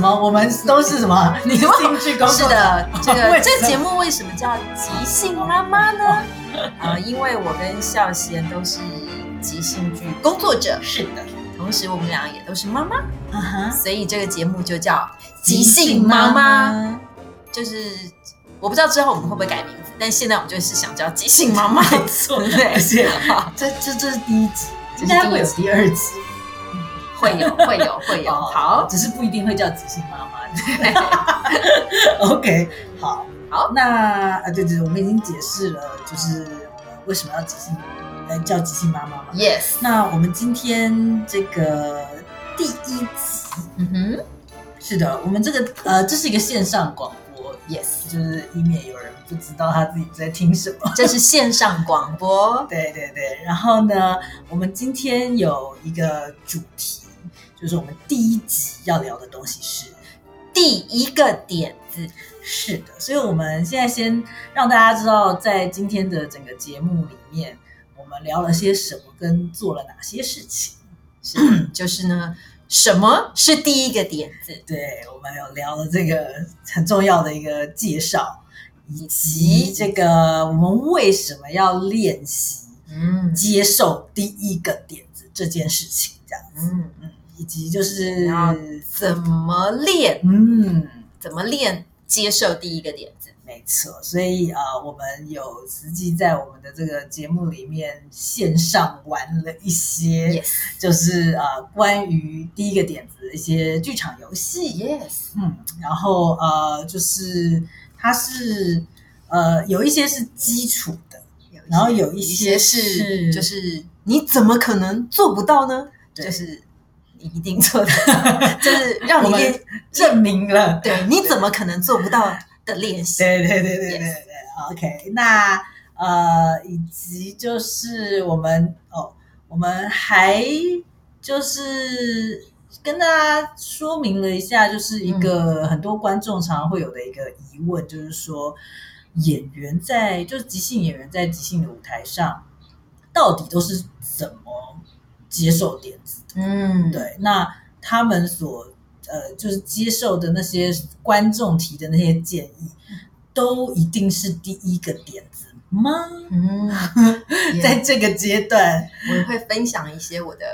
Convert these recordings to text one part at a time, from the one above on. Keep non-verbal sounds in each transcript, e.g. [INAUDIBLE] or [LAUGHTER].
什么？我们都是什么？[LAUGHS] 你是兴趣工作是的，[LAUGHS] 这个这节目为什么叫即兴妈妈呢？[LAUGHS] 呃，因为我跟孝贤都是即兴剧工作者，是的，同时我们俩也都是妈妈，啊哈，所以这个节目就叫即兴妈妈。就是我不知道之后我们会不会改名字，但现在我们就是想叫即兴妈妈，没错对不对？而且好这这这是第一集，这是第一集应该会有第二集。会有 [LAUGHS] 会有会有，好，只是不一定会叫即兴妈妈。[LAUGHS] OK，好，好，那啊，对对对，我们已经解释了，就是为什么要即兴，呃，叫即兴妈妈嘛。Yes，那我们今天这个第一集，嗯哼。是的，我们这个呃，这是一个线上广播，，Yes，就是以免有人不知道他自己在听什么。[LAUGHS] 这是线上广播，对对对，然后呢，我们今天有一个主题，就是我们第一集要聊的东西是第一个点子，是的，所以我们现在先让大家知道，在今天的整个节目里面，我们聊了些什么，跟做了哪些事情。是就是呢，什么是第一个点子？对，我们有聊了这个很重要的一个介绍，以及这个我们为什么要练习嗯接受第一个点子这件事情，这样子，嗯，嗯，以及就是怎么练？嗯。怎么练接受第一个点子？没错，所以啊、呃我们有实际在我们的这个节目里面线上玩了一些 Yes 就是呃关于第一个点子的一些剧场游戏，Yes，嗯，然后呃就是它是呃有一些是基础的，然后有一一些些是是就是你怎么可能做不到呢？对就是你一定做的，[LAUGHS] 就是让你练，证明了，对，你怎么可能做不到的练习？对对对对对对，OK，那呃，以及就是我们哦，我们还就是跟大家说明了一下，就是一个很多观众常常会有的一个疑问，就是说演员在就是即兴演员在即兴的舞台上，到底都是怎么接受点子？的？嗯，对，那他们所呃，就是接受的那些观众提的那些建议，都一定是第一个点子吗？嗯，[LAUGHS] 在这个阶段，我会分享一些我的。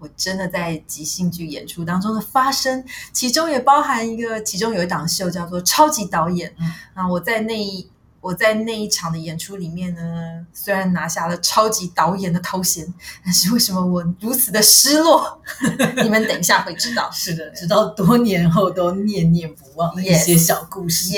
我真的在即兴剧演出当中的发生，其中也包含一个，其中有一档秀叫做《超级导演》。嗯那我在那一我在那一场的演出里面呢，虽然拿下了超级导演的头衔，但是为什么我如此的失落？[LAUGHS] 你们等一下会知道。[LAUGHS] 是的，直到多年后都念念不忘的一些小故事。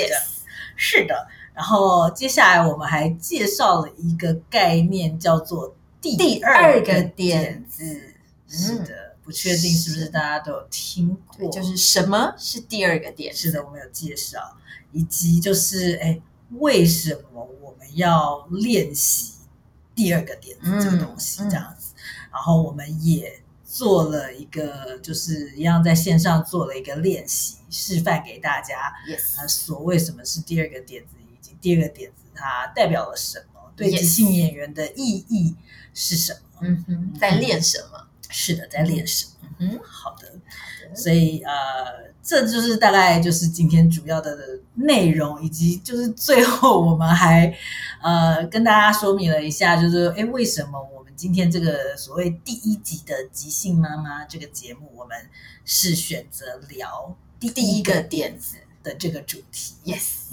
是的。然后接下来我们还介绍了一个概念，叫做第第二二个点子。是的，不确定是不是大家都有听过，就是什么是第二个点？是的，我们有介绍，以及就是哎，为什么我们要练习第二个点子这个东西这样子？然后我们也做了一个，就是一样在线上做了一个练习，示范给大家。Yes，呃，所谓什么是第二个点子，以及第二个点子它代表了什么，对即兴演员的意义是什么？嗯哼，在练什么？是的，在练什么？嗯，好的。所以呃，这就是大概就是今天主要的内容，以及就是最后我们还呃跟大家说明了一下，就是哎，为什么我们今天这个所谓第一集的即兴妈妈这个节目，我们是选择聊第第一个点子的这个主题。，Yes，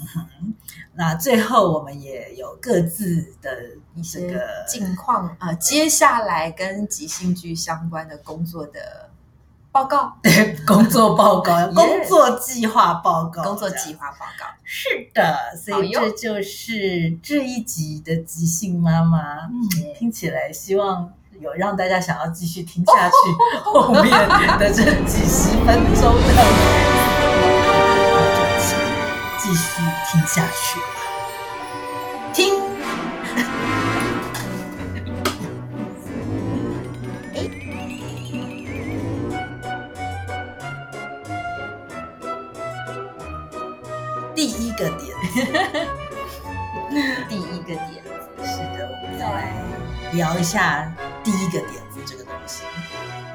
那最后我们也有各自的一些个近况呃，接下来跟即兴剧相关的工作的报告，对 [LAUGHS] 工作报告、[LAUGHS] 工作计划报告、工作计划报告。是的，所以这就是这一集的即兴妈妈。嗯，听起来希望有让大家想要继续听下去 [LAUGHS] 后面的这几十分钟的，那就请继续听下去第一个点子。[LAUGHS] 第一个点子，是的，我们要来聊一下第一个点子这个东西。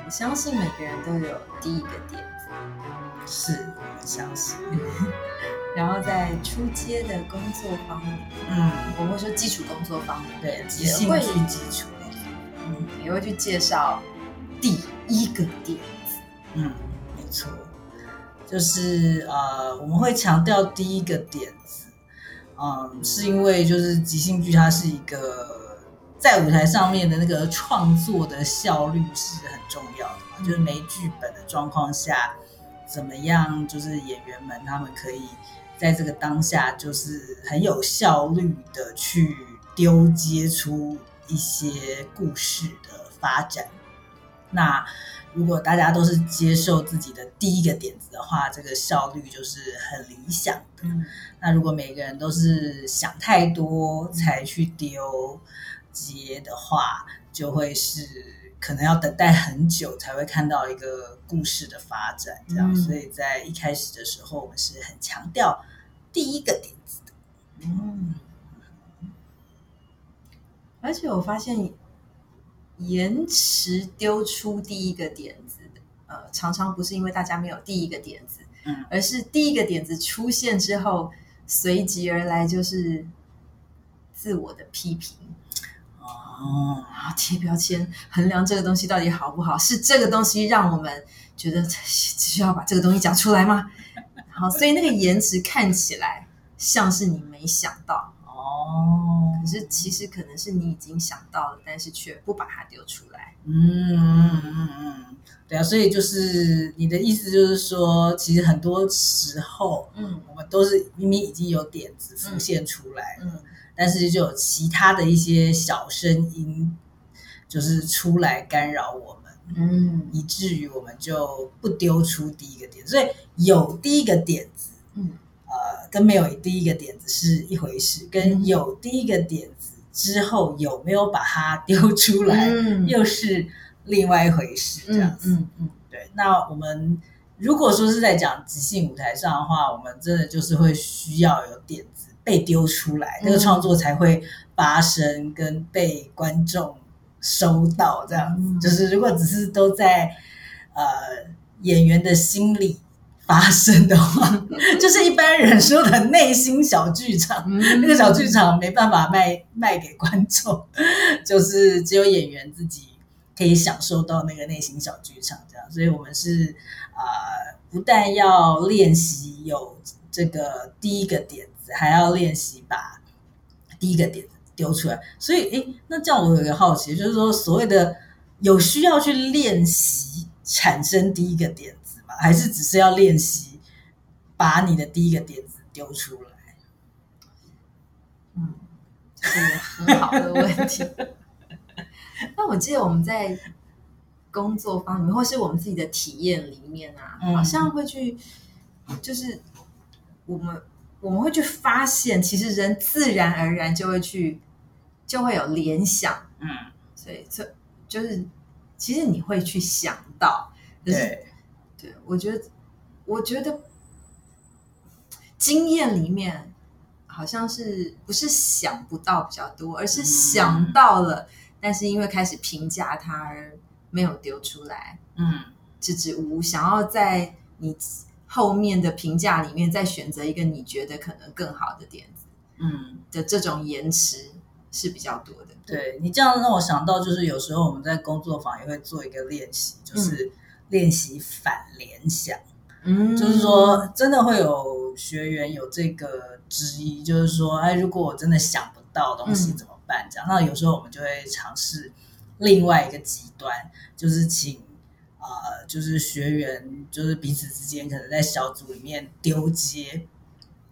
我相信每个人都有第一个点子，是我们相信。[LAUGHS] 然后在出街的工作方面，嗯，我们会说基础工作方面，对，即也会基础。嗯，也会去介绍第一个点子。嗯，没错，就是呃，我们会强调第一个点子，嗯，是因为就是即兴剧它是一个在舞台上面的那个创作的效率是很重要的，就是没剧本的状况下，怎么样就是演员们他们可以在这个当下就是很有效率的去丢接出一些故事的发展。那如果大家都是接受自己的第一个点的话，这个效率就是很理想的。嗯那如果每个人都是想太多才去丢接的话，就会是可能要等待很久才会看到一个故事的发展。这样，嗯所以在一开始的时候，我们是很强调第一个点子的。嗯，而且我发现延迟丢出第一个点呃，常常不是因为大家没有第一个点子，嗯而是第一个点子出现之后，随即而来就是自我的批评。哦，然后贴标签，衡量这个东西到底好不好，是这个东西让我们觉得只需要把这个东西讲出来吗？然后，所以那个延迟看起来像是你没想到，哦，可是其实可能是你已经想到了，但是却不把它丢出来。嗯嗯嗯嗯，对啊，所以就是你的意思就是说，其实很多时候嗯我们都是明明已经有点子浮现出来了，嗯但是就有其他的一些小声音，就是出来干扰我们，嗯以至于我们就不丢出第一个点。所以有第一个点子，嗯呃，跟没有第一个点子是一回事，跟有第一个点子之后有没有把它丢出来，嗯又是另外一回事。这样子，嗯嗯对。那我们如果说是在讲即兴舞台上的话，我们真的就是会需要有点子被丢出来，那个嗯创作才会发生跟被观众收到。这样就是如果只是都在呃演员的心里。发生的话，[LAUGHS] 就是一般人说的内心小剧场，嗯，那个小剧场没办法卖卖给观众，[LAUGHS] 就是只有演员自己可以享受到那个内心小剧场这样。所以我们是啊、呃不但要练习有这个第一个点子，还要练习把第一个点子丢出来。所以，诶，那这样我有一个好奇，就是说，所谓的有需要去练习产生第一个点？还是只是要练习把你的第一个点子丢出来？嗯，这是很好的问题。[LAUGHS] 那我记得我们在工作方面，或是我们自己的体验里面啊，嗯好像会去，就是我们我们会去发现，其实人自然而然就会去，就会有联想，嗯，所以这就是其实你会去想到，可是对，我觉得，我觉得经验里面好像是不是想不到比较多，而是想到了，但是因为开始评价它而没有丢出来，嗯。支支吾吾，想要在你后面的评价里面再选择一个你觉得可能更好的点子嗯，的这种延迟是比较多的。对你这样让我想到，就是有时候我们在工作坊也会做一个练习，就是练习反联想。嗯就是说，真的会有学员有这个质疑，就是说，哎，如果我真的想不到东西嗯怎么办？这样，那有时候我们就会尝试另外一个极端，就是请呃，就是学员就是彼此之间可能在小组里面丢接，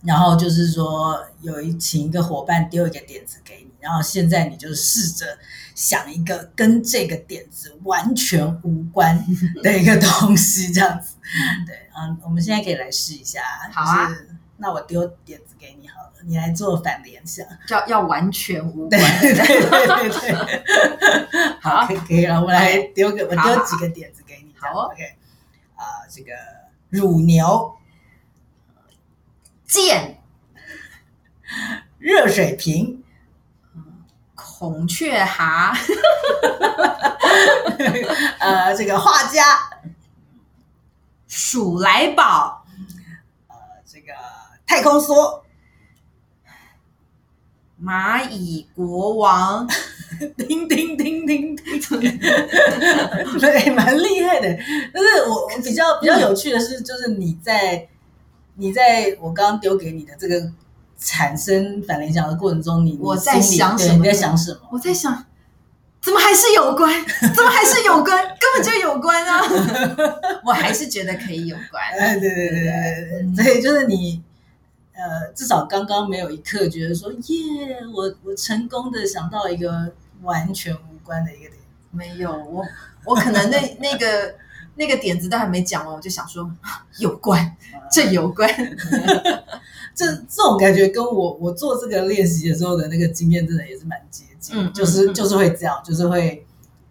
然后就是说有一请一个伙伴丢一个点子给你，然后现在你就试着想一个跟这个点子完全无关的一个东西，这样子。对，嗯，我们现在可以来试一下。好啊就是那我丢点子给你好了，你来做反联想。要要完全无对关。对对对对，[LAUGHS] 好，好可以可以了，我们来丢个，我好丢几个点子给你。好哦，OK，啊，这个乳牛，剑热水瓶，孔雀蛤，[LAUGHS] 呃，这个画家，鼠来宝，呃，这个太空梭，蚂蚁国王，叮叮叮叮叮，[LAUGHS] 对，蛮厉害的。但是我比较比较有趣的是，就是你在你在我刚刚丢给你的这个产生反联想的过程中，你你我在想什么你在想什么？我在想，怎么还是有关？[LAUGHS] 怎么还是有关？根本就有关啊！[LAUGHS] 我还是觉得可以有关。哎，对对对对对对，所以就是你，呃，至少刚刚没有一刻觉得说，耶，我我成功的想到一个完全无关的一个点。没有，我我可能那那个那个点子都还没讲完，我就想说啊有关，这有关。[LAUGHS] 这这种感觉跟我我做这个练习的时候的那个经验真的也是蛮接近，就是就是会这样，就是会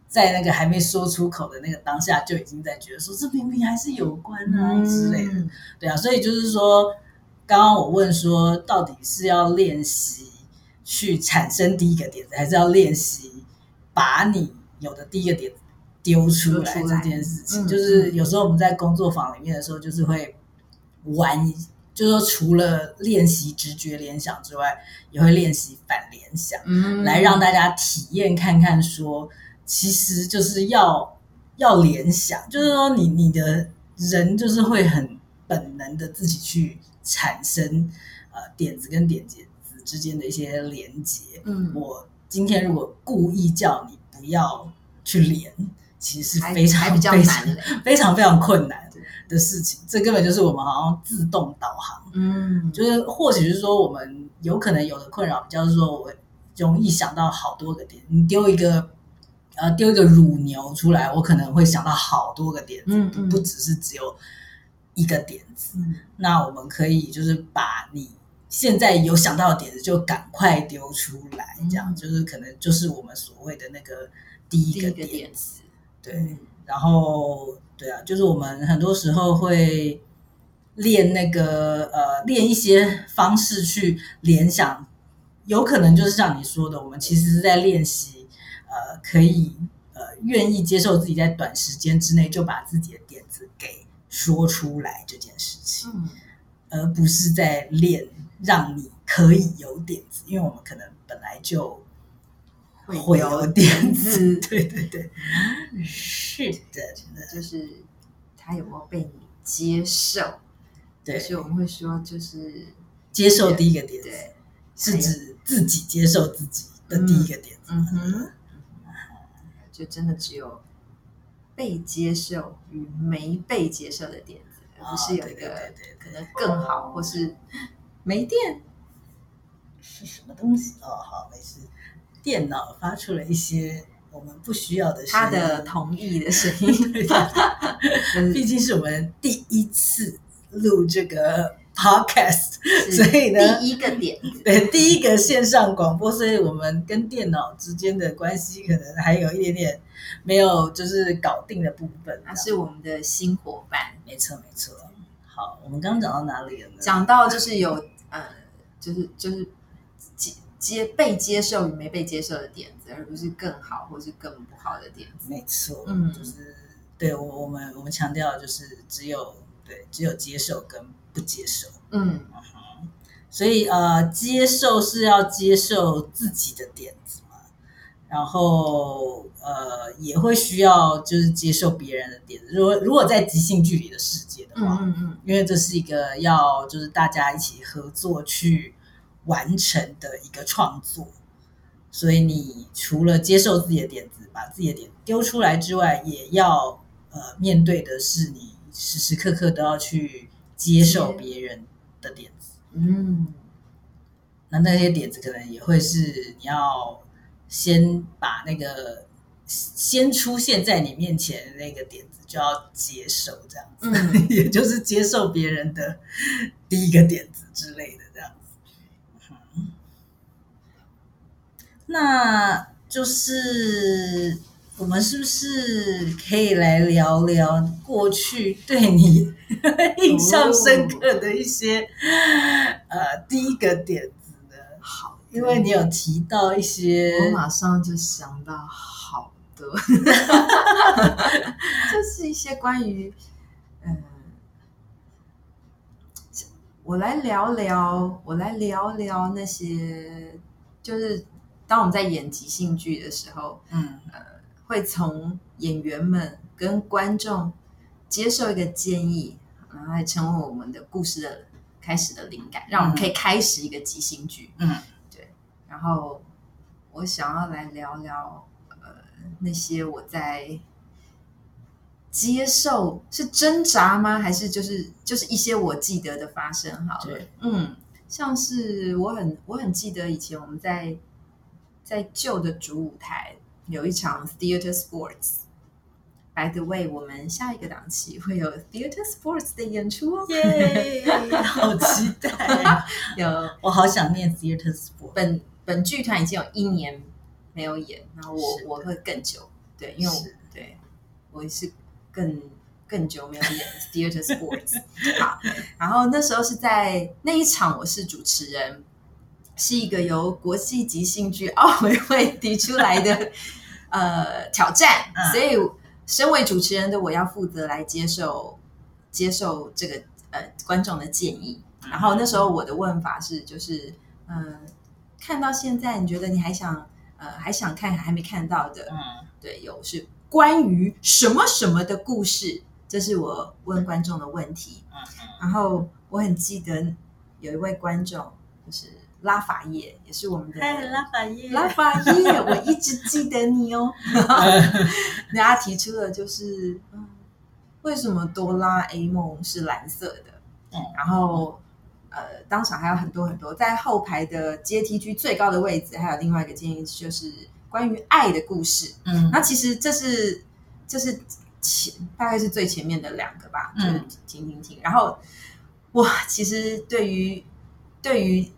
在那个还没说出口的那个当下就已经在觉得说这明明还是有关啊、之类的，嗯对啊，所以就是说，刚刚我问说，到底是要练习去产生第一个点子，还是要练习把你有的第一个点子丢出来这件事情？嗯就是有时候我们在工作坊里面的时候，就是会玩一，就是说除了练习直觉联想之外，也会练习反联想。嗯来让大家体验看看说，其实就是要要联想，就是说你你的人就是会很本能的自己去产生呃点子跟点子之间的一些连接。嗯我今天如果故意叫你不要去连，其实是非常还比较非常难。非常非常困难的事情。这根本就是我们好像自动导航。嗯，就是或许是说我们有可能有的困扰，比较是说我容易想到好多个点。你丢一个呃丢一个乳牛出来，我可能会想到好多个点子，嗯嗯不只是只有一个点子。嗯那我们可以就是把你现在有想到的点子就赶快丢出来，这样、嗯就是可能就是我们所谓的那个第一个点子，对，然后对啊，就是我们很多时候会练那个呃，练一些方式去联想，有可能就是像你说的，我们其实是在练习呃，可以呃，愿意接受自己在短时间之内就把自己的点子给说出来这件事情，嗯。而不是在练让你可以有点子，因为我们可能本来就会有点 [LAUGHS] 子，对对对，是的，真的。就是他有没有被你接受？对，所以我们会说，就是接受第一个点子对，是指自己接受自己的第一个点子。嗯哼，就真的只有被接受与没被接受的点子，而不是有一个对对对对可能更好，或是没电。是什么东西？哦，好，没事。电脑发出了一些我们不需要的声音，他的同意的声音，[LAUGHS] 毕竟是我们第一次录这个 podcast，所以呢第一个点，对第一个线上广播，所以我们跟电脑之间的关系可能还有一点点没有就是搞定的部分。他是我们的新伙伴。没错没错。好，我们刚刚讲到哪里了呢？讲到就是有呃，就是就是接接被接受与没被接受的点子，而不是更好或是更不好的点子。没错，嗯。就是对我我们我们强调的就是只有对只有接受跟不接受，嗯。所以呃接受是要接受自己的点子嘛，然后呃也会需要就是接受别人的点子。如果如果在即兴剧里的世界的嗯话，嗯嗯，因为这是一个要就是大家一起合作去完成的一个创作，所以你除了接受自己的点子，把自己的点丢出来之外，也要呃面对的是你时时刻刻都要去接受别人的点子。嗯那那些点子可能也会是你要先把那个先出现在你面前的那个点子就要接受，这样子。嗯 [LAUGHS] 也就是接受别人的第一个点子之类的这样子。嗯那就是我们是不是可以来聊聊过去对你印象深刻的一些、呃第一个点子呢？好因为你有提到一些我，马上就想到好的，[LAUGHS] 就是一些关于，嗯，我来聊聊，我来聊聊那些，就是当我们在演即兴剧的时候，嗯会从演员们跟观众接受一个建议，然后来成为我们的故事的开始的灵感，让我们可以开始一个即兴剧。嗯对然后我想要来聊聊，呃，那些我在接受是挣扎吗？还是就是就是一些我记得的发生？好了对，嗯，像是我很我很记得以前我们在在旧的主舞台有一场 theater sports。By the way，我们下一个档期会有 theater sports 的演出哦。耶，[LAUGHS] 好期待啊！有 [LAUGHS] 我好想念 theater Sports。本本剧团已经有一年没有演，然后我我会更久，对，因为我对我是更更久没有演 theater sports [LAUGHS] 好，然后那时候是在那一场我是主持人，是一个由国际即兴剧奥委会提出来的呃挑战，嗯所以身为主持人的我要负责来接受接受这个呃观众的建议。然后那时候我的问法是，就是嗯、呃看到现在，你觉得你还想呃还想看还没看到的，嗯对，有是关于什么什么的故事，这是我问观众的问题。嗯然后我很记得有一位观众就是拉法叶，也是我们的嗨，拉法叶，拉法叶，我一直记得你哦。[LAUGHS] 人家提出了就是，嗯，为什么哆啦 A 梦是蓝色的？嗯然后呃，当场还有很多很多，在后排的阶梯区最高的位置，还有另外一个建议就是关于爱的故事。嗯那其实这是这是前大概是最前面的两个吧，就是嗯听听听。然后哇，其实对于对于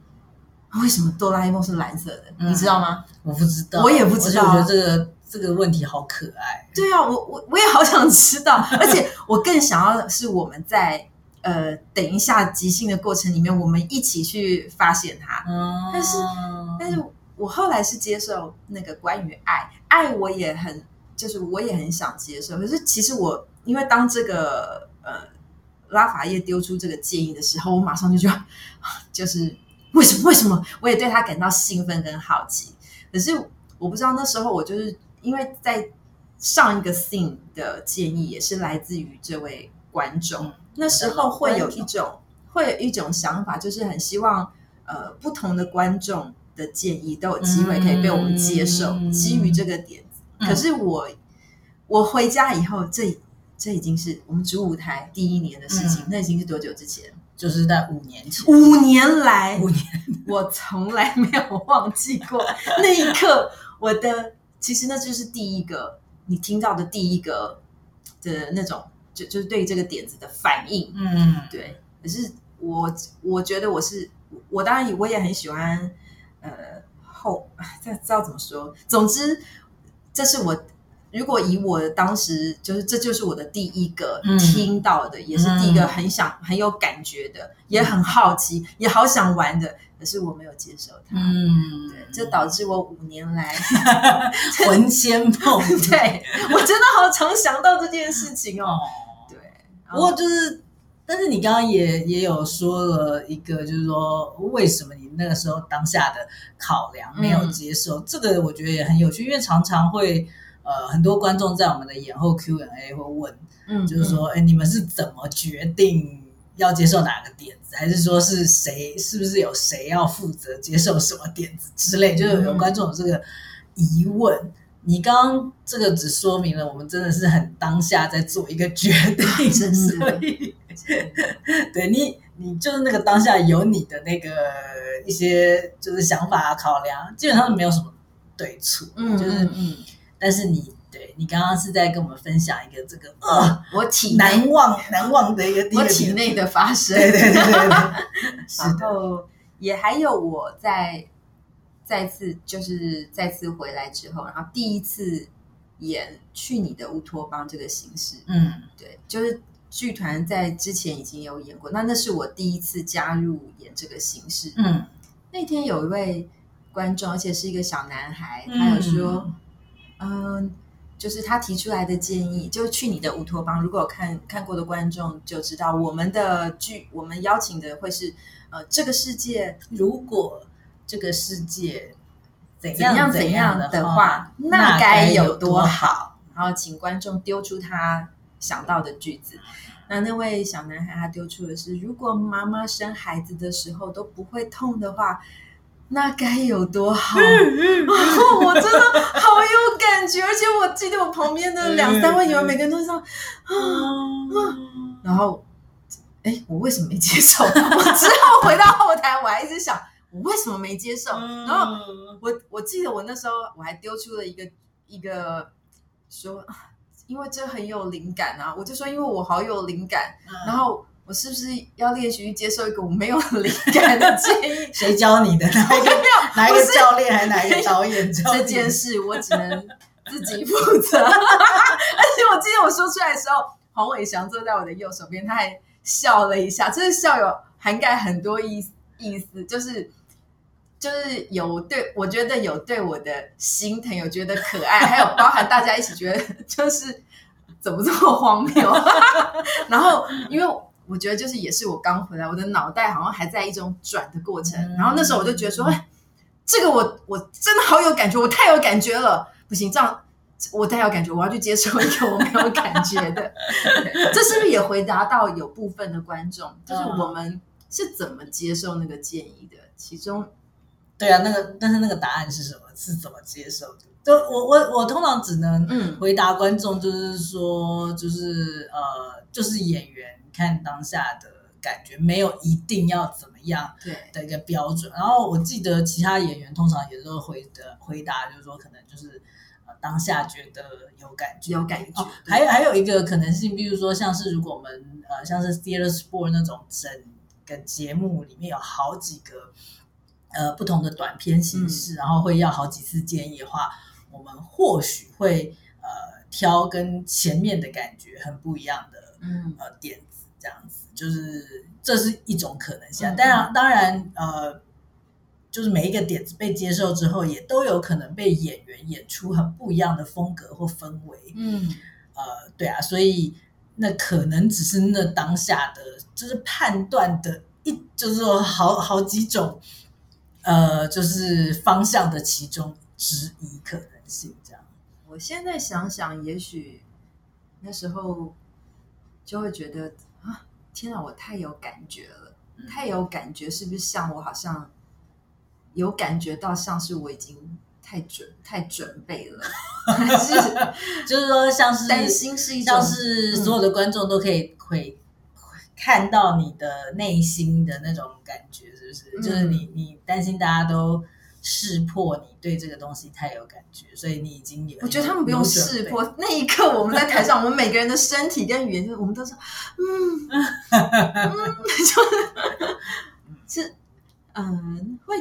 为什么哆啦 A 梦是蓝色的，嗯你知道吗？我不知道，我也不知道我觉得这个这个问题好可爱。对啊，我我我也好想知道，而且我更想要的是我们在呃等一下即兴的过程里面，我们一起去发现它。嗯，但是但是我后来是接受那个关于爱，爱我也很，就是我也很想接受。可是其实我因为当这个呃拉法叶丢出这个建议的时候，我马上就觉得，[LAUGHS] 就是为什么？[LAUGHS] 为什么？我也对他感到兴奋跟好奇。可是我不知道那时候我就是因为在上一个 scene 的建议也是来自于这位观众，嗯那时候会有一种会有一种想法，就是很希望呃不同的观众的建议都有机会可以被我们接受，嗯。基于这个点可是我我回家以后，这这已经是我们主舞台第一年的事情，嗯。那已经是多久之前？就是在五年前，五年来，五年，我从来没有忘记过。[LAUGHS] 那一刻，我的其实那就是第一个你听到的第一个的那种，就就是对于这个点子的反应。嗯。对，可是我我觉得我是我当然我也很喜欢呃后这知道怎么说，总之这是我。如果以我当时就是，这就是我的第一个嗯听到的，也是第一个很想、很有感觉的，也很好奇，也好想玩的，可是我没有接受它。嗯，对，这导致我五年来，[LAUGHS] 魂牵梦萦。[LAUGHS] 对我真的好常想到这件事情哦。哦，对，不过就是，但是你刚刚也也有说了一个，就是说为什么你那个时候当下的考量没有接受，这个我觉得也很有趣，因为常常会呃很多观众在我们的演后 Q&A 会问，嗯就是说，哎、你们是怎么决定要接受哪个点子，还是说是谁，是不是有谁要负责接受什么点子之类？就是有观众有这个疑问。你刚刚这个只说明了我们真的是很当下在做一个决定，真所以 [LAUGHS] 对你，你就是那个当下有你的那个一些就是想法考量，基本上没有什么对错，嗯，就是嗯嗯，但是你对你刚刚是在跟我们分享一个这个呃我体内难忘难忘的一个我体内的发生，对对对对。对，[LAUGHS] 是然，后也还有我在再次就是再次回来之后，然后第一次演《去你的乌托邦》这个形式，嗯。对，就是剧团在之前已经有演过，那那是我第一次加入演这个形式。嗯。那天有一位观众，而且是一个小男孩，他有说，嗯。就是他提出来的建议，就去你的乌托邦。如果有看看过的观众就知道，我们的剧，我们邀请的会是，呃，这个世界如果这个世界怎样怎样的话，那该有多好。然后请观众丢出他想到的句子。那那位小男孩他丢出的是：如果妈妈生孩子的时候都不会痛的话。那该有多好！我真的好有感觉，而且我记得我旁边的两三位演员，每个人都说啊，然后，哎，我为什么没接受？我之后回到后台，我还一直想，我为什么没接受？然后我我记得我那时候我还丢出了一个一个说，因为这很有灵感啊，我就说因为我好有灵感，然后。我是不是要练习去接受一个我没有灵感的建议？[LAUGHS] 谁教你的？哪一个？[LAUGHS] 哪一个教练还是哪一个导演教？这件事我只能自己负责。[LAUGHS] 而且我记得我说出来的时候，黄伟翔坐在我的右手边，他还笑了一下。这个笑有涵盖很多意意思，就是就是有对我觉得有对我的心疼，有觉得可爱，还有包含大家一起觉得就是怎么这么荒谬。然后因为。我觉得就是也是我刚回来，我的脑袋好像还在一种转的过程。然后那时候我就觉得说，哎，这个我我真的好有感觉，我太有感觉了。不行，这样我太有感觉，我要去接受一个我没有感觉的。这是不是也回答到有部分的观众，就是我们是怎么接受那个建议的？其中，对啊，那个但是那个答案是什么？是怎么接受的？就我我我通常只能回答观众，就是说，就是呃，就是演员。看当下的感觉，没有一定要怎么样的一个标准。然后我记得其他演员通常也都回的回答，就是说可能就是呃当下觉得有感觉，有感觉。还有还有一个可能性，比如说像是如果我们呃像是 Theater Sport 那种整个节目里面有好几个呃不同的短片形式，然后会要好几次建议的话，我们或许会呃挑跟前面的感觉很不一样的嗯呃点。这样子就是这是一种可能性，当然当然呃，就是每一个点子被接受之后，也都有可能被演员演出很不一样的风格或氛围。嗯，呃，对啊，所以那可能只是那当下的就是判断的一，就是说好好几种呃，就是方向的其中之一可能性。这样，我现在想想，也许那时候就会觉得。天啊，我太有感觉了，太有感觉，是不是像我好像有感觉到，像是我已经太准、太准备了，还是 [LAUGHS] 就是说，像是 [LAUGHS] 担心是一像是所有的观众都可以会看到你的内心的那种感觉，是不是？就是你你担心大家都。识破你对这个东西太有感觉，所以你已经有。我觉得他们不用识破，那一刻我们在台上，我们每个人的身体跟语言，我们都是嗯嗯，[LAUGHS] 就 [LAUGHS] 是嗯，会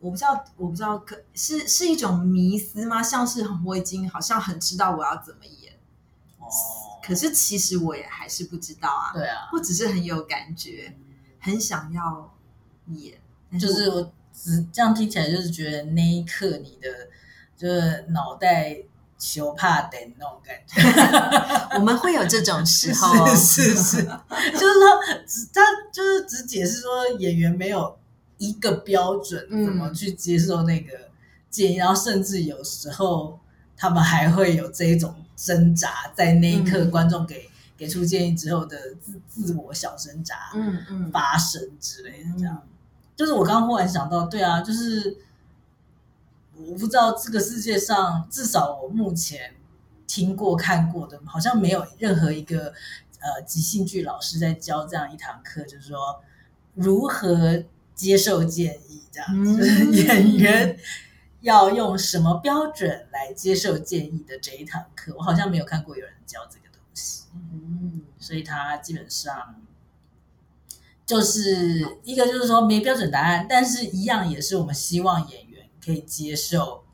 我不知道，我不知道，可是是一种迷思吗？像是我已经好像很知道我要怎么演哦，可是其实我也还是不知道啊。对啊，我只是很有感觉，很想要演，就是我。只这样听起来就是觉得那一刻你的就是脑袋羞怕的那种感觉，[LAUGHS] 我们会有这种时候，是是是，就是说只他就是只解释说演员没有一个标准怎么去接受那个建议，然后甚至有时候他们还会有这一种挣扎，在那一刻观众给给出建议之后的自自我小挣扎，嗯嗯，发生之类的这样。就是我刚刚忽然想到，对啊，就是我不知道这个世界上，至少我目前听过看过的，好像没有任何一个呃即兴剧老师在教这样一堂课，就是说如何接受建议，这样就是 [LAUGHS] 演员要用什么标准来接受建议的这一堂课，我好像没有看过有人教这个东西，嗯，所以他基本上。就是一个，就是说没标准答案，但是一样也是我们希望演员可以接受，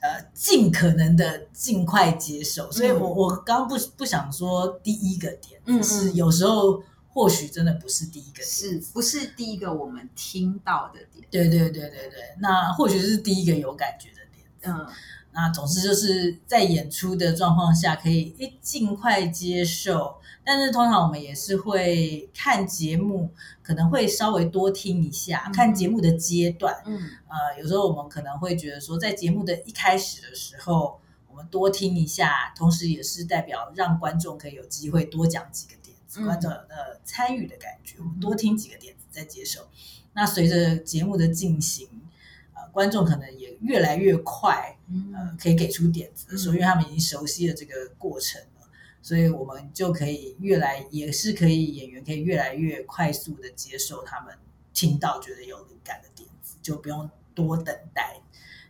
呃，尽可能的尽快接受。所以我我刚不不想说第一个点，是有时候或许真的不是第一个点是不是第一个我们听到的点？对对对对对，那或许是第一个有感觉的点。嗯，那总之就是在演出的状况下，可以一尽快接受。但是通常我们也是会看节目，可能会稍微多听一下，嗯看节目的阶段。嗯呃，有时候我们可能会觉得说，在节目的一开始的时候，我们多听一下，同时也是代表让观众可以有机会多讲几个点子，嗯观众有那个参与的感觉，我们多听几个点子再接受。那随着节目的进行，呃，观众可能也越来越快，呃嗯，可以给出点子的时候，嗯因为他们已经熟悉了这个过程了，所以我们就可以越来也是可以演员可以越来越快速的接受他们听到觉得有灵感的点子，就不用多等待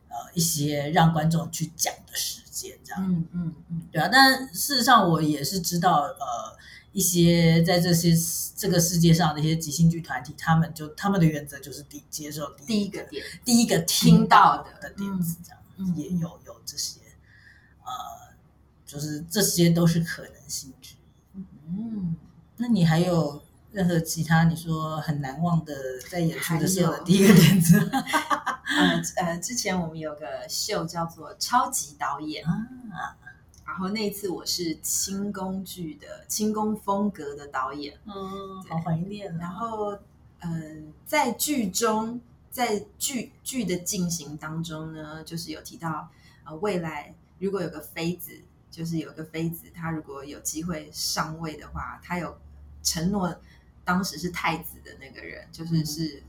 呃一些让观众去讲的时间，这样、嗯嗯嗯对啊。但事实上，我也是知道呃。一些在这些这个世界上的一些即兴剧团体，他们就他们的原则就是第接受第第一个点，第一个听到的的点子，这样、嗯也有有这些，呃，就是这些都是可能性之一。嗯，那你还有任何其他你说很难忘的在演出的时候的第一个点子 [LAUGHS] 呃呃，之前我们有个秀叫做《超级导演》，啊？然后那一次我是清宫剧的清宫风格的导演，嗯，好怀念然啊。后嗯、呃在剧中，在剧剧的进行当中呢，就是有提到呃，未来如果有个妃子，就是有个妃子，她如果有机会上位的话，她有承诺当时是太子的那个人，就是嗯是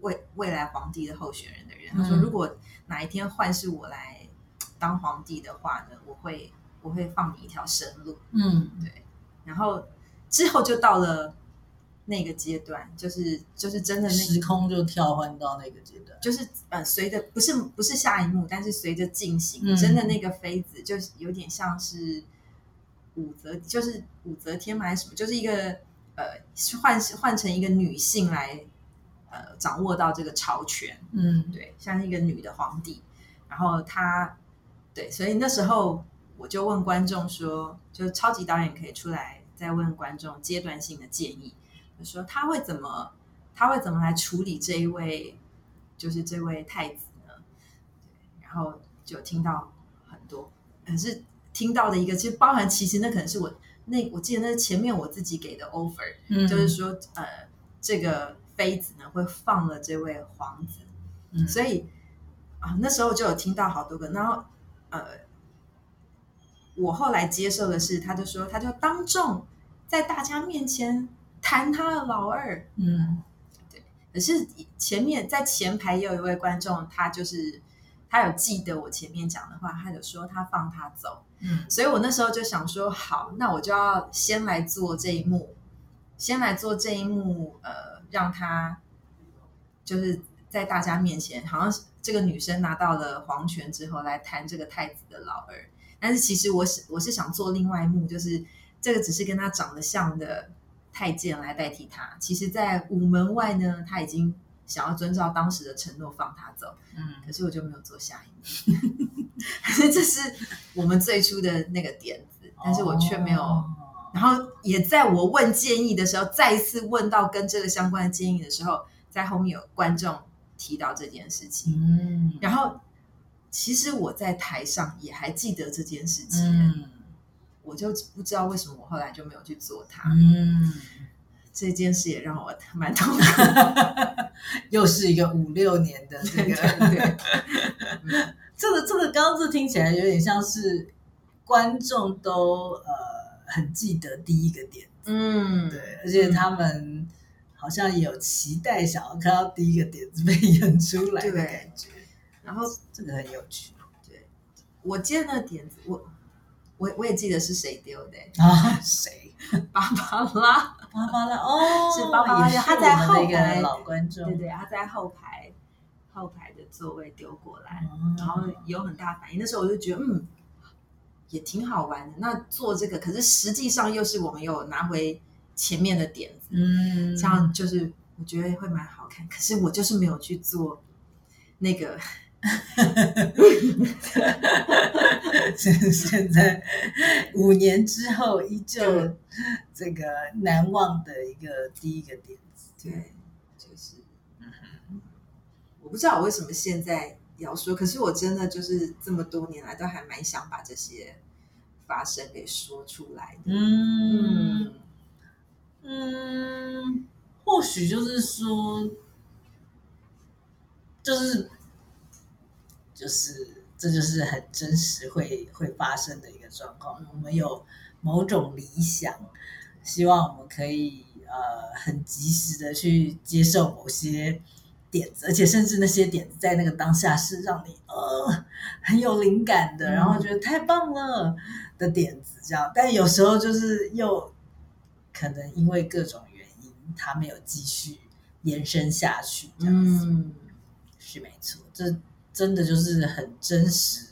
未未来皇帝的候选人的人。他说，嗯如果哪一天换是我来当皇帝的话呢，我会我会放你一条生路。嗯。对。然后之后就到了那个阶段，就是就是真的那时空就跳换到那个阶段。就是呃，随着不是不是下一幕，但是随着进行，嗯真的那个妃子就是有点像是武则，就是武则天嘛还是什么，就是一个呃换换成一个女性来呃掌握到这个朝权，嗯。对，像一个女的皇帝，然后她对，所以那时候我就问观众说，就超级导演可以出来再问观众阶段性的建议，就说他会怎么他会怎么来处理这一位就是这位太子呢？然后就听到很多，可是听到的一个，其实包含其实那可能是我那我记得那是前面我自己给的 offer，嗯就是说，呃，这个妃子呢会放了这位皇子，嗯所以啊，那时候就有听到好多个，然后呃，我后来接受的是，他就说，他就当众在大家面前弹他的老二，嗯。对可是前面在前排也有一位观众，他就是他有记得我前面讲的话，他就说他放他走，嗯。所以我那时候就想说，好，那我就要先来做这一幕，先来做这一幕，呃，让他就是在大家面前，好像是这个女生拿到了皇权之后来谈这个太子的老二，但是其实我是我是想做另外一幕，就是这个只是跟他长得像的太监来代替他，其实，在午门外呢，他已经想要遵照当时的承诺放他走，嗯可是我就没有做下一幕，[LAUGHS] 可是这是我们最初的那个点子，但是我却没有。哦。然后也在我问建议的时候，再一次问到跟这个相关的建议的时候，在后面有观众提到这件事情，嗯。然后其实我在台上也还记得这件事情，嗯我就不知道为什么我后来就没有去做它。嗯，这件事也让我 [LAUGHS] 蛮痛苦。又是一个五六年的这对个。[LAUGHS] 这个这个刚刚这听起来有点像是观众都呃很记得第一个点，嗯，对，而且他们好像也有期待想要看到第一个点子被 [LAUGHS] 演出来的感觉，然后这个很有趣对我接的那个点子，我我我也记得是谁丢的、啊。[LAUGHS] 谁？芭芭拉，芭芭拉哦，是芭芭拉他在后排个老观众，对对，他在后排后排的座位丢过来，嗯然后有很大反应。那时候我就觉得，嗯，也挺好玩的。那做这个，可是实际上又是我们有拿回前面的点子，嗯，这样就是我觉得会蛮好看。可是我就是没有去做那个 [LAUGHS] 现现在五年之后，依旧这个难忘的一个第一个点子。对，就是，我不知道我为什么现在要说，可是我真的就是这么多年来都还蛮想把这些发生给说出来的。嗯嗯，或许就是说，就是就是这就是很真实会会发生的一个状况。我们有某种理想，希望我们可以呃很及时的去接受某些点子，而且甚至那些点子在那个当下是让你呃很有灵感的，嗯然后觉得太棒了的点子，这样。但有时候就是又可能因为各种原因，它没有继续延伸下去，这样子。嗯，是没错，这真的就是很真实，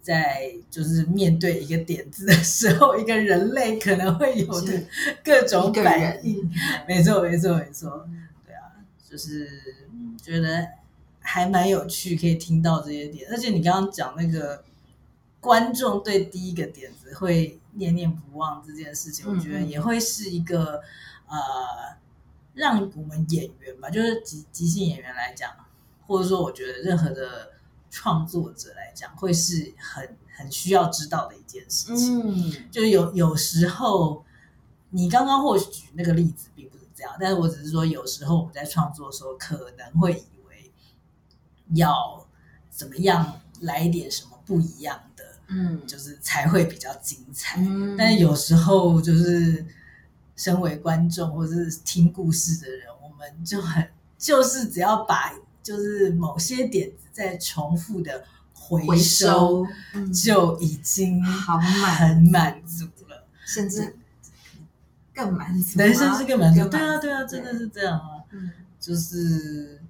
在就是面对一个点子的时候，一个人类可能会有的 [LAUGHS] 各种反应。没错，没错，没错，对啊，就是嗯觉得还蛮有趣，可以听到这些点，而且你刚刚讲那个观众对第一个点子会念念不忘这件事情，嗯我觉得也会是一个呃，让我们演员吧，就是即即兴演员来讲，或者说我觉得任何的创作者来讲，会是很很需要知道的一件事情。嗯，就是有有时候，你刚刚或许举那个例子并不是这样，但是我只是说，有时候我们在创作的时候，可能会以为要怎么样来一点什么不一样的，嗯，就是才会比较精彩。嗯但是有时候就是身为观众或者是听故事的人，我们就很就是只要把就是某些点子在重复的回回收，就已经好满。很满足了。甚至更满足吗，人生是更满足，对啊，对啊，真的是这样啊。嗯。就是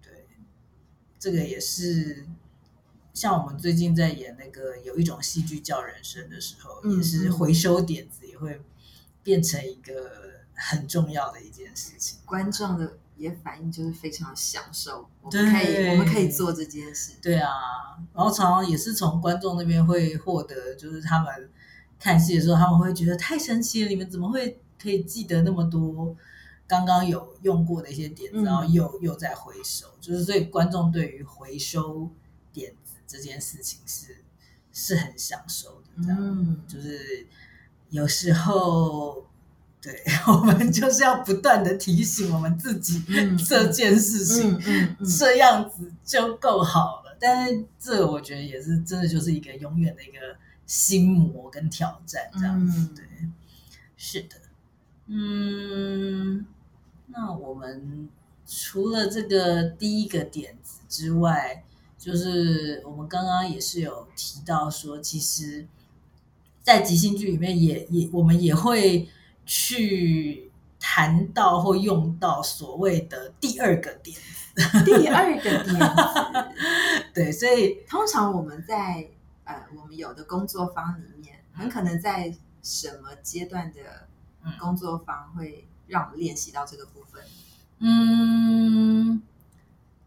对，这个也是像我们最近在演那个有一种戏剧叫人生的时候，嗯也是回收点子也会变成一个很重要的一件事情。观众的也反应就是非常享受，我们可以我们可以做这件事，对啊，然后常常也是从观众那边会获得，就是他们看戏的时候，他们会觉得太神奇了，你们怎么会可以记得那么多刚刚有用过的一些点子，嗯然后又又在回收，就是所以观众对于回收点子这件事情是是很享受的，这样、嗯。就是有时候。对 [LAUGHS] 我们就是要不断的提醒我们自己嗯这件事情，嗯嗯嗯，这样子就够好了。但是这我觉得也是真的就是一个永远的一个心魔跟挑战，这样子。嗯对，是的，嗯，那我们除了这个第一个点子之外，就是我们刚刚也是有提到说，其实，在即兴剧里面也也我们也会去谈到或用到所谓的第二个点。[LAUGHS] [LAUGHS] 第二个点，对，所以通常我们在呃我们有的工作坊里面，很可能在什么阶段的嗯工作方会让我们练习到这个部分？嗯，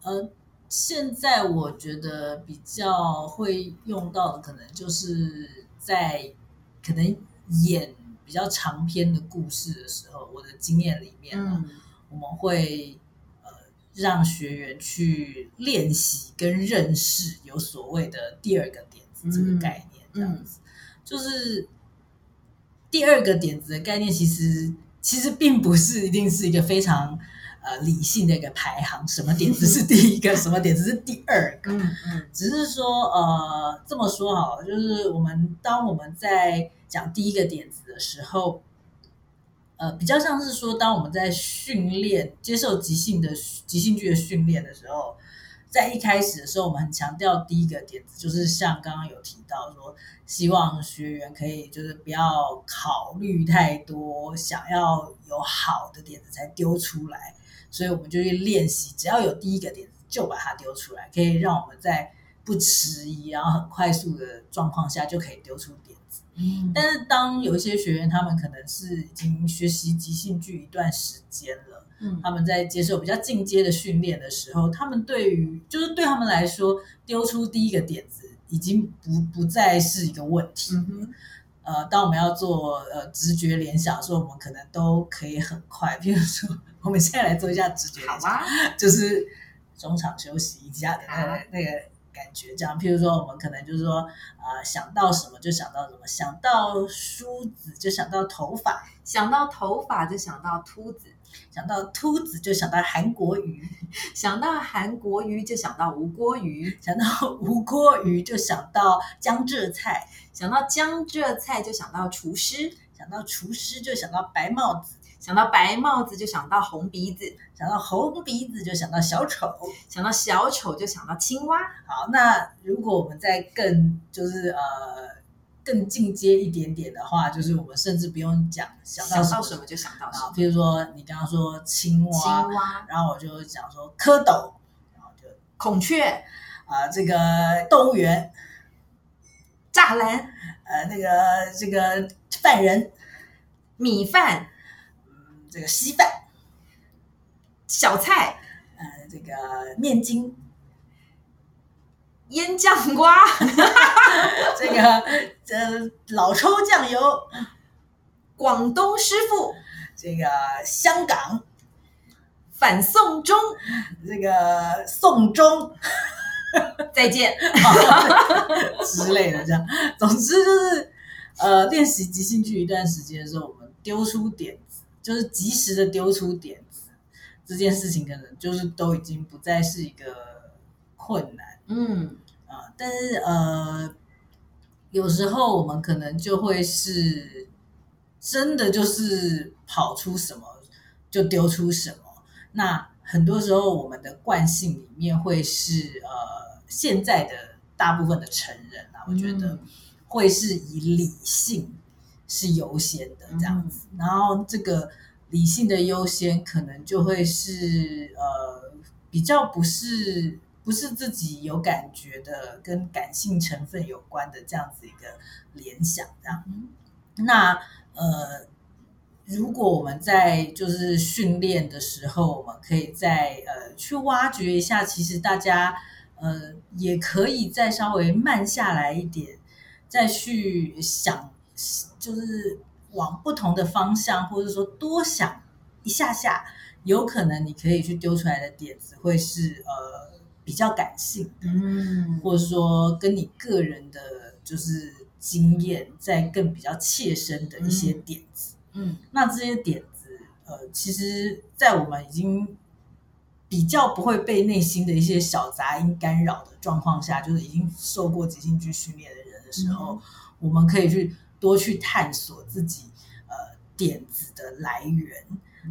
呃，现在我觉得比较会用到的，可能就是在可能演比较长篇的故事的时候，我的经验里面呢，嗯。我们会呃让学员去练习跟认识有所谓的第二个点子这个概念，这样子，就是第二个点子的概念，其实其实并不是一定是一个非常呃理性的一个排行，什么点子是第一个，[LAUGHS] 什么点子是第二个，嗯嗯。只是说，呃，这么说好了，就是我们当我们在讲第一个点子的时候，呃，比较像是说，当我们在训练、接受即兴的即兴剧的训练的时候，在一开始的时候，我们很强调第一个点子，就是像刚刚有提到说，希望学员可以就是不要考虑太多，想要有好的点子才丢出来，所以我们就去练习，只要有第一个点子就把它丢出来，可以让我们在不迟疑，然后很快速的状况下就可以丢出点子。嗯但是当有一些学员，他们可能是已经学习即兴剧一段时间了，嗯他们在接受比较进阶的训练的时候，他们对于就是对他们来说，丢出第一个点子已经不不再是一个问题。呃，当我们要做呃直觉联想的时候，我们可能都可以很快。譬如说，我们现在来做一下直觉联想，好啊，就是中场休息一下的那个、好那个感觉。这样，譬如说，我们可能就是说，呃，想到什么就想到什么，想到梳子就想到头发，想到头发就想到秃子，想到秃子就想到韩国瑜，想到韩国瑜就想到吴郭鱼，想到吴郭鱼就想到江浙菜，想到江浙菜就想到厨师，想到厨师就想到白帽子，想到白帽子就想到红鼻子，想到红鼻子就想到小丑。想到小丑就想到青蛙。好，那如果我们再更就是呃更进阶一点点的话，就是我们甚至不用讲想到想什么到什么就想到什啊，么。譬如说你刚刚说青蛙，青蛙、然后我就讲说蝌蚪，然后就孔雀、啊、这个动物园，栅栏、呃那个这个犯人，米饭、嗯，这个稀饭，小菜、呃这个面筋，腌酱瓜、[LAUGHS] 这个呃老抽酱油，广东师傅、这个香港，反送中。这个宋钟。再见。[LAUGHS] 之类的，这样。总之就是，呃，练习即兴剧一段时间的时候，我们丢出点，就是及时的丢出点子，这件事情可能就是都已经不再是一个困难嗯啊、但是呃，有时候我们可能就会是真的就是跑出什么就丢出什么。那很多时候我们的惯性里面会是呃，现在的大部分的成人啊，我觉得嗯会是以理性是优先的这样子。然后这个理性的优先可能就会是呃比较不是不是自己有感觉的，跟感性成分有关的这样子一个联想，这样。那呃，如果我们在就是训练的时候，我们可以再呃去挖掘一下，其实大家呃也可以再稍微慢下来一点，再去想，就是往不同的方向，或者说多想一下下，有可能你可以去丢出来的点子会是呃比较感性的，嗯或者说跟你个人的就是经验在更比较切身的一些点子。嗯那这些点子，呃，其实，在我们已经比较不会被内心的一些小杂音干扰的状况下，就是已经受过即兴剧训练的人的时候，我们可以去多去探索自己呃点子的来源。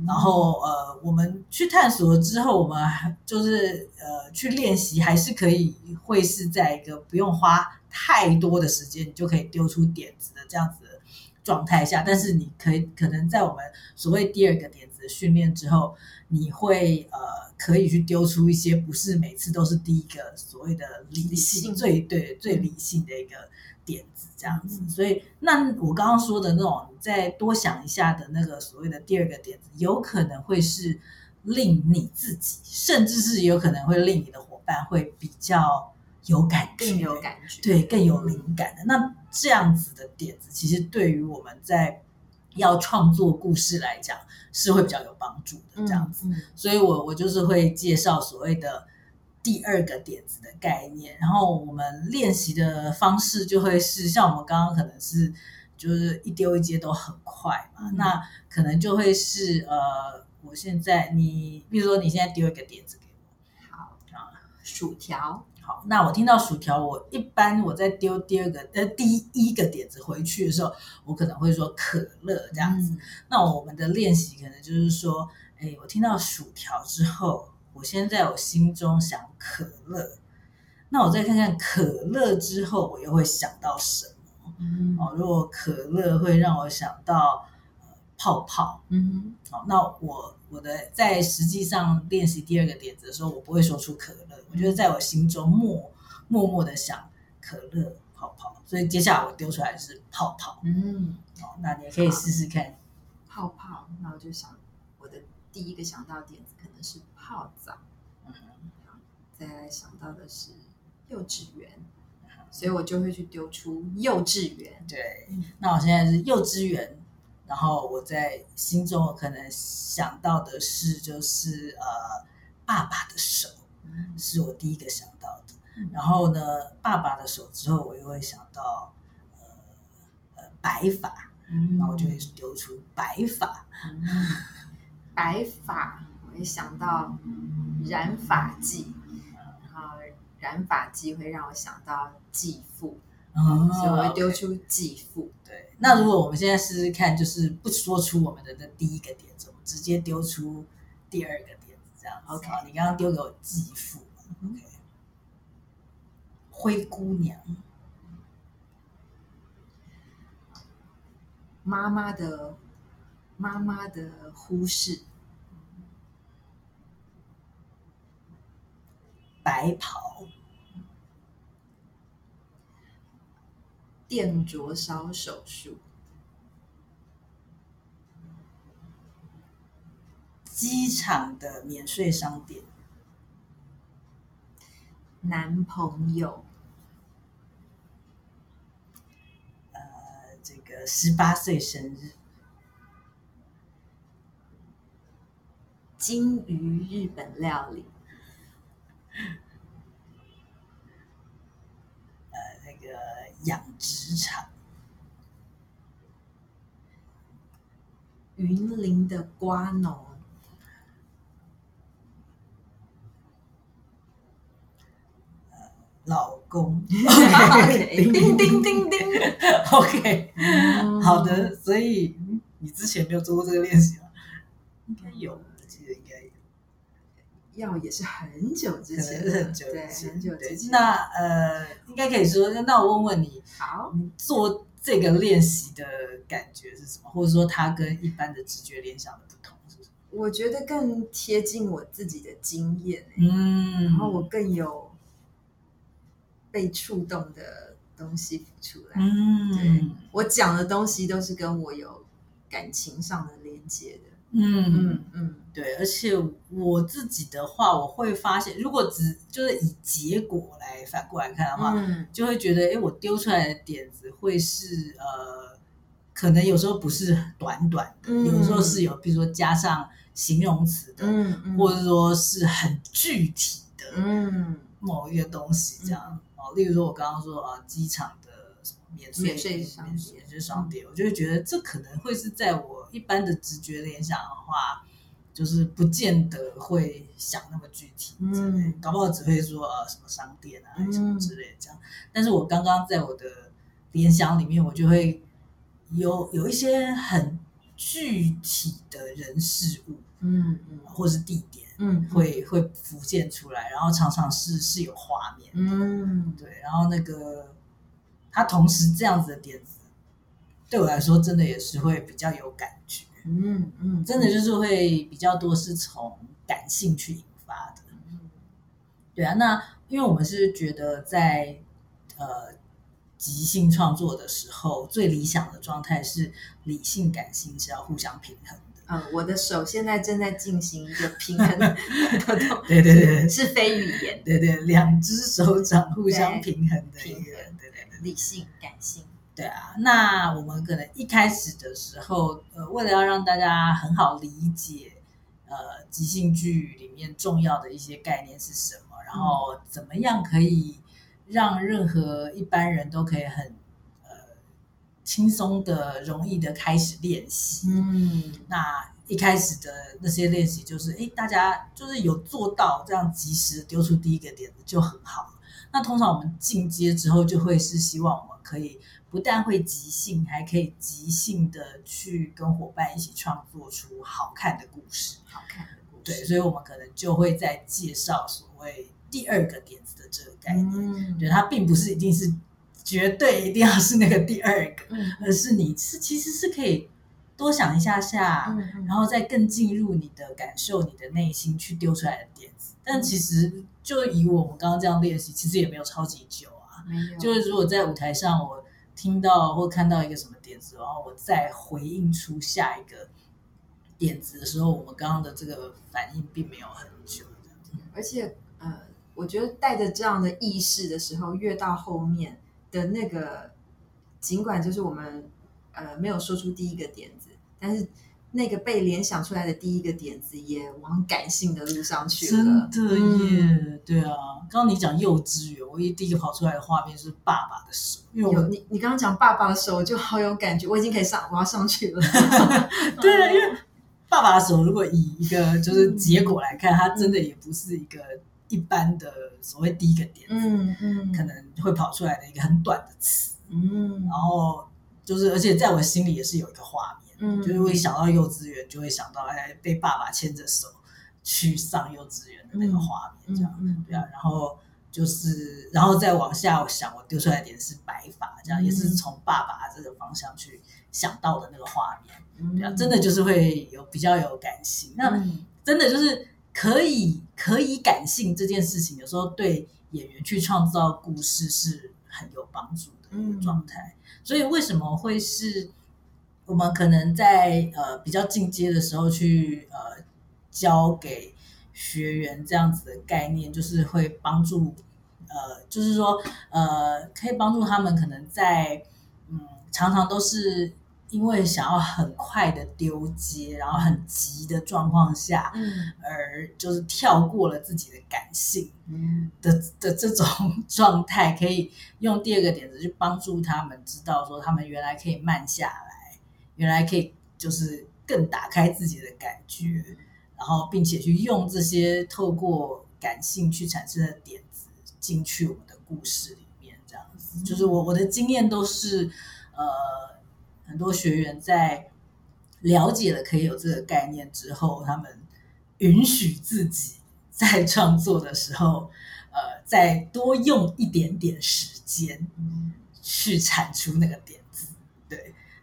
然后呃，我们去探索了之后，我们就是呃去练习，还是可以会是在一个不用花太多的时间，你就可以丢出点子的这样子的状态下。但是你可以可能在我们所谓第二个点子的训练之后，你会呃可以去丢出一些不是每次都是第一个所谓的理性最对最理性的一个点子这样子。嗯所以那我刚刚说的那种，你再多想一下的那个所谓的第二个点子，有可能会是令你自己，甚至是有可能会令你的伙伴会比较有感觉，更有感觉。对，更有灵感的。那这样子的点子，其实对于我们在要创作故事来讲，是会比较有帮助的。嗯，这样子，嗯所以我我就是会介绍所谓的第二个点子的概念，然后我们练习的方式就会是像我们刚刚可能是就是一丢一接都很快嘛，嗯。那可能就会是呃，我现在你比如说你现在丢一个点子给我。好。啊。薯条，好，那我听到薯条，我一般我在丢第二个呃第一个点子回去的时候，我可能会说可乐这样子。嗯。那我们的练习可能就是说，哎，我听到薯条之后，我先在我心中想可乐，那我再看看可乐之后，我又会想到什么？嗯哦，如果可乐会让我想到、呃、泡泡，嗯好，那我我的在实际上练习第二个点子的时候，我不会说出可乐，我觉得在我心中默默默的想可乐泡泡，所以接下来我丢出来是泡泡。嗯，哦，那你也可以试试看。泡泡，那我就想我的第一个想到的点子可能是泡澡，嗯再来想到的是幼稚园，所以我就会去丢出幼稚园。对，那我现在是幼稚园，然后我在心中可能想到的是，就是呃，爸爸的手嗯。是我第一个想到的。嗯。然后呢，爸爸的手之后，我又会想到呃呃白发，嗯。然后我就会丢出白发。嗯。白发，我会想到染发剂，然后染发剂会让我想到继父，哦所以我会丢出继父。对，那如果我们现在试试看，就是不说出我们的那第一个点子，我们直接丢出第二个点子，这样子。OK 好你刚刚丢给我继父嗯，OK，灰姑娘，妈妈的妈妈的忽视，白袍，电灼烧手术，机场的免税商店，男朋友，呃，这个十八岁生日，金鱼日本料理，呃，那个养殖场，云林的瓜农，老公 [LAUGHS] 叮叮叮叮。，OK，嗯好的，所以嗯你之前没有做过这个练习吗？应该有。要也是很久之前很久之，前很久之前。那呃，应该可以说，那我问问你，好，你做这个练习的感觉是什么？或者说它跟一般的直觉联想的不同是什么？我觉得更贴近我自己的经验、欸嗯，然后我更有被触动的东西浮出来。嗯对嗯我讲的东西都是跟我有感情上的连接的。嗯嗯嗯对，而且我自己的话，我会发现，如果只就是以结果来反过来看的话，嗯就会觉得，哎，我丢出来的点子会是呃，可能有时候不是短短的，嗯有时候是有，比如说加上形容词的，嗯嗯，或者说是很具体的嗯某一个东西，这样、哦。例如说，我刚刚说啊，机场的什么免税免税商店免税商店，我就会觉得这可能会是在我一般的直觉联想的话，就是不见得会想那么具体，嗯嗯，搞不好只会说呃什么商店啊，嗯什么之类的这样。但是我刚刚在我的联想里面，我就会有有一些很具体的人事物嗯嗯或是地点。嗯会会浮现出来，然后常常是是有画面，嗯对，然后那个他同时这样子的点子，对我来说真的也是会比较有感觉，嗯嗯，真的就是会比较多是从感性去引发的，对啊，那因为我们是觉得在呃即兴创作的时候，最理想的状态是理性感性是要互相平衡的，嗯，我的手现在正在进行一个平衡的 [LAUGHS] 动作，对对对对。是非语言，对对，两只手掌互相平衡的一个，平衡对对对。理性感性，对啊，那我们可能一开始的时候，呃，为了要让大家很好理解，呃，即兴剧里面重要的一些概念是什么，然后怎么样可以让任何一般人都可以很呃轻松的、容易的开始练习。嗯那一开始的那些练习，就是哎，大家就是有做到这样及时地丢出第一个点子就很好。那通常我们进阶之后，就会是希望我们可以不但会即兴，还可以即兴的去跟伙伴一起创作出好看的故事。好看的故事对，所以我们可能就会在介绍所谓第二个点子的这个概念。嗯对，它并不是一定是绝对一定要是那个第二个，嗯而是你是其实是可以多想一下下，嗯然后再更进入你的感受、你的内心去丢出来的点子。但其实就以我们刚刚这样练习，其实也没有超级久啊。就是如果在舞台上，我听到或看到一个什么点子，然后我再回应出下一个点子的时候，我们刚刚的这个反应并没有很久。而且，呃，我觉得带着这样的意识的时候，越到后面的那个，尽管就是我们呃没有说出第一个点子，但是那个被联想出来的第一个点子也往感性的路上去了。真的耶，对啊。刚刚你讲幼稚园，我一第一个跑出来的画面是爸爸的手，因为我有你，你刚刚讲爸爸的手，我就好有感觉，我已经可以上，我要上去了。[LAUGHS] [LAUGHS] 对啊，因为爸爸的手，如果以一个就是结果来看，它真的也不是一个一般的所谓第一个点子，嗯嗯可能会跑出来的一个很短的词，嗯然后就是而且在我心里也是有一个画面，嗯就是会想到幼稚园，就会想到哎被爸爸牵着手去上幼稚园的那个画面，这样。嗯对啊，然后就是，然后再往下，我想我丢出来点是白发，这样、嗯也是从爸爸这个方向去想到的那个画面，嗯对啊，真的就是会有比较有感性。那嗯真的就是可以可以感性这件事情，有时候对演员去创造故事是很有帮助的一个状态。所以为什么会是我们可能在呃比较进阶的时候去呃教给学员这样子的概念，就是会帮助呃，就是说呃，可以帮助他们可能在嗯常常都是。因为想要很快的丢接，然后很急的状况下，嗯而就是跳过了自己的感性嗯的的这种 [LAUGHS] 状态，可以用第二个点子去帮助他们知道说，他们原来可以慢下来，原来可以就是更打开自己的感觉，然后并且去用这些透过感性去产生的点子进去我们的故事里面，这样子。就是我我的经验都是，呃，很多学员在了解了可以有这个概念之后，他们允许自己在创作的时候，呃，再多用一点点时间嗯去产出那个点。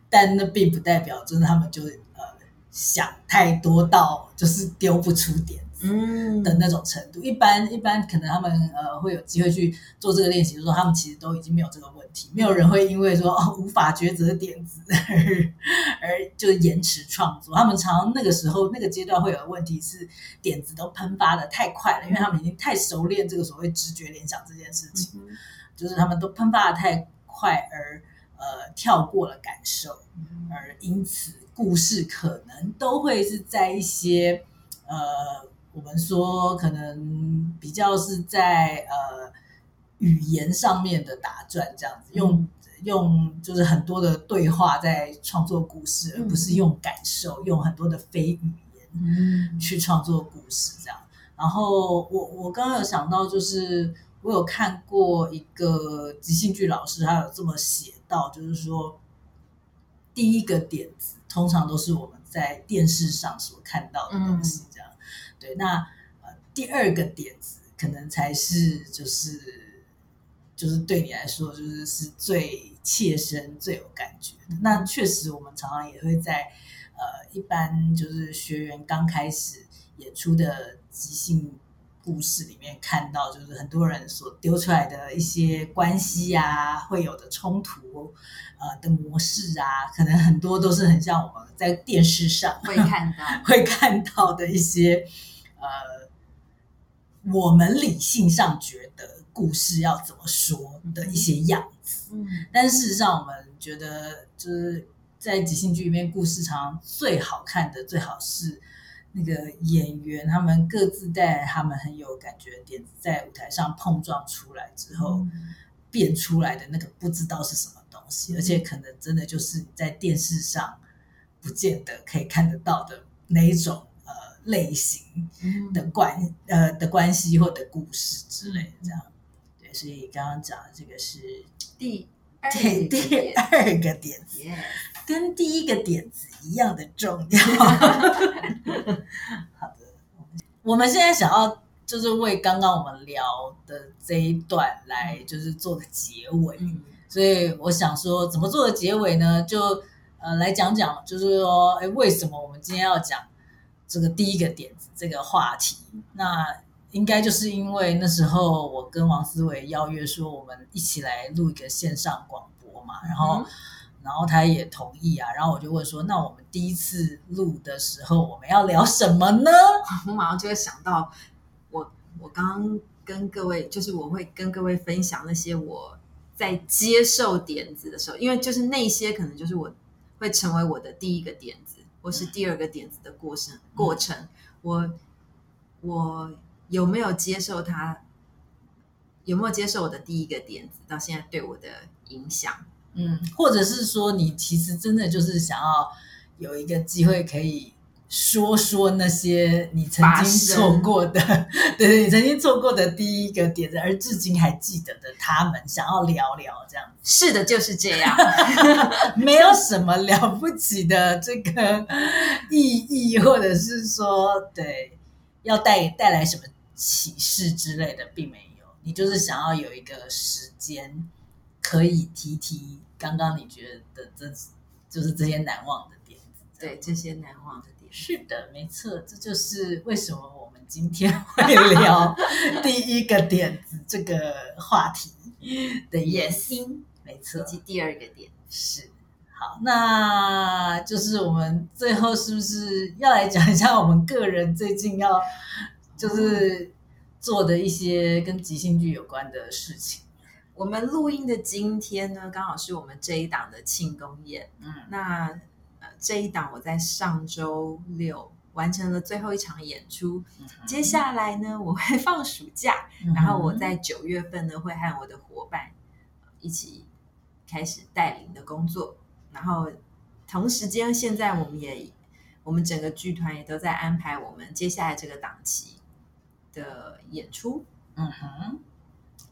但那并不代表真的他们就呃想太多到就是丢不出点子嗯的那种程度。一般一般可能他们呃会有机会去做这个练习，就是说他们其实都已经没有这个问题，没有人会因为说哦无法抉择点子 [LAUGHS] 而而就延迟创作。他们常常那个时候那个阶段会有的问题是点子都喷发的太快了，因为他们已经太熟练这个所谓直觉联想这件事情，嗯就是他们都喷发的太快而呃跳过了感受。嗯而因此故事可能都会是在一些呃，我们说可能比较是在呃语言上面的打转，这样子用、用就是很多的对话在创作故事，而不是用感受，用很多的非语言嗯去创作故事这样。然后我我刚刚有想到，就是我有看过一个即兴剧老师，他有这么写到，就是说第一个点子通常都是我们在电视上所看到的东西，这样。对，那呃第二个点子可能才是就是就是对你来说就是是最切身、最有感觉的。那确实，我们常常也会在呃一般就是学员刚开始演出的即兴故事里面看到，就是很多人所丢出来的一些关系啊，会有的冲突呃的模式啊，可能很多都是很像我们在电视上 [LAUGHS] 会看到，[LAUGHS] 会看到的一些呃，我们理性上觉得故事要怎么说的一些样子。嗯但事实上，我们觉得就是在即兴剧里面，故事常常最好看的，最好是那个演员他们各自带他们很有感觉的点子，在舞台上碰撞出来之后，变出来的那个不知道是什么东西，而且可能真的就是你在电视上不见得可以看得到的那一种呃类型嗯。的关呃的关系或者故事之类的这样。对，所以刚刚讲的这个是第二对第点。二个点跟第一个点子一样的重要。[LAUGHS] 好的，我们现在想要就是为刚刚我们聊的这一段来就是做个结尾，嗯所以我想说怎么做的结尾呢？就呃来讲讲，就是说，哎，为什么我们今天要讲这个第一个点子这个话题？那应该就是因为那时候我跟王思维邀约说，我们一起来录一个线上广播。播嘛，然后。然后他也同意啊，然后我就问说：“那我们第一次录的时候，我们要聊什么呢？” [LAUGHS] 我马上就会想到，我我刚刚跟各位，就是我会跟各位分享那些我在接受点子的时候，因为就是那些可能就是我会成为我的第一个点子，或是第二个点子的过程过程，我我有没有接受他？有没有接受我的第一个点子？到现在对我的影响？嗯，或者是说，你其实真的就是想要有一个机会，可以说说那些你曾经错过的，对 [LAUGHS] 对，你曾经错过的第一个点子，而至今还记得的他们，想要聊聊这样。是的，就是这样，[LAUGHS] 没有什么了不起的这个意义，或者是说，对，要带带来什么启示之类的，并没有。你就是想要有一个时间。可以提提刚刚你觉得这就是这些难忘的点子，对这些难忘的点，是的，没错，这就是为什么我们今天会聊 [LAUGHS] 第一个点子这个话题的野心，没错，以及第二个点是好，那就是我们最后是不是要来讲一下我们个人最近要就是做的一些跟即兴剧有关的事情。我们录音的今天呢，刚好是我们这一档的庆功宴。嗯，那呃这一档我在上周六完成了最后一场演出，接下来呢我会放暑假，然后我在九月份呢会和我的伙伴一起开始带领的工作，然后同时间现在我们也我们整个剧团也都在安排我们接下来这个档期的演出。嗯哼。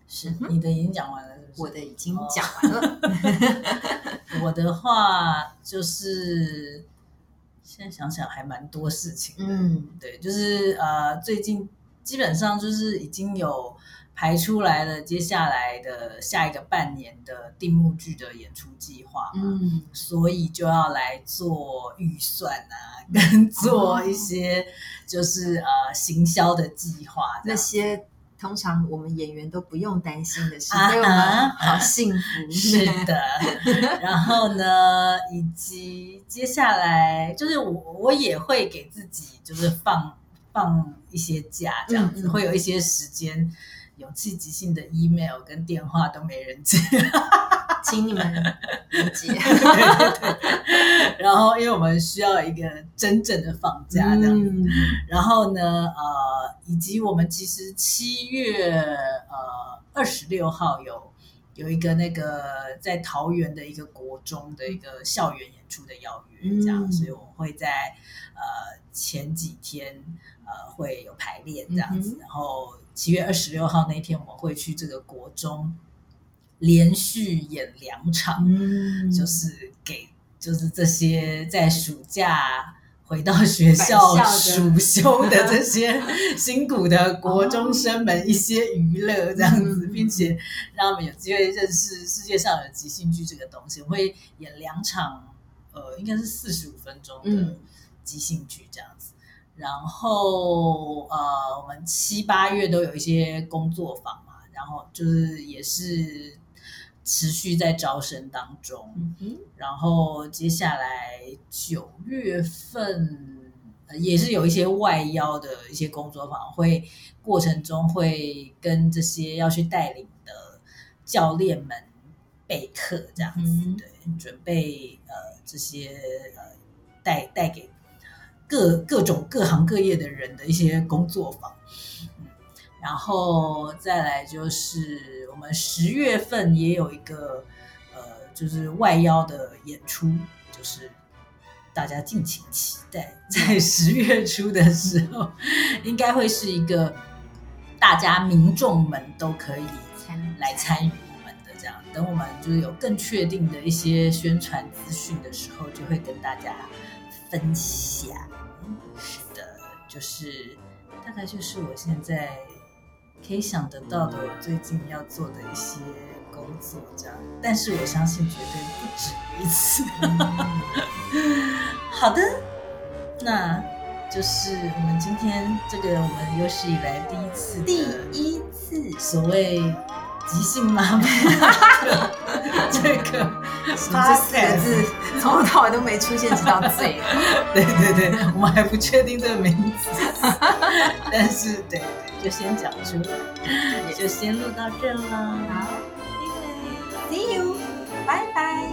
是。你的已经讲完了，我的已经讲完了。[LAUGHS] 我的话就是现在想想还蛮多事情的。嗯，对，就是呃，最近基本上就是已经有排出来了，接下来的下一个半年的定目剧的演出计划嘛，所以就要来做预算啊，跟做一些就是呃行销的计划那些。通常我们演员都不用担心的事，所以我们好幸福。是的，[LAUGHS] 然后呢，以及接下来就是我我也会给自己就是放放一些假，这样子会有一些时间，勇气即兴的 email 跟电话都没人接。[LAUGHS] 请你们理解。[LAUGHS] 然后，因为我们需要一个真正的放假这样子。然后呢，呃，以及我们其实七月呃二十六号有有一个那个在桃园的一个国中的一个校园演出的邀约，这样，所以我们会在呃前几天呃会有排练这样子。然后七月二十六号那天，我们会去这个国中。连续演两场，就是给就是这些在暑假回到学校暑休的这些 [LAUGHS] 辛苦的国中生们一些娱乐，这样子，并且让他们有机会认识世界上有即兴剧这个东西。我会演两场，呃，应该是四十五分钟的即兴剧这样子。然后呃，我们七八月都有一些工作坊嘛，然后就是也是。持续在招生当中，嗯然后接下来九月份也是有一些外邀的一些工作坊，会过程中会跟这些要去带领的教练们备课，这样子对，准备呃这些呃带带给各各种各行各业的人的一些工作坊。然后再来就是我们十月份也有一个呃，就是外邀的演出，就是大家敬请期待，在十月初的时候，应该会是一个大家民众们都可以来参与我们的这样。等我们就是有更确定的一些宣传资讯的时候，就会跟大家分享。是的，就是大概就是我现在。可以想得到的，我最近要做的一些工作，这样，但是我相信绝对不止于此。[LAUGHS] 好的，那就是我们今天这个我们有史以来第一次，第一次所谓即兴妈妈 [LAUGHS] 这个这四个字从头到尾都没出现，直到最后。[LAUGHS] 对对对，我们还不确定这个名字，[LAUGHS] 但是对对，就先讲出来，就先录到这了。好，See you，拜拜。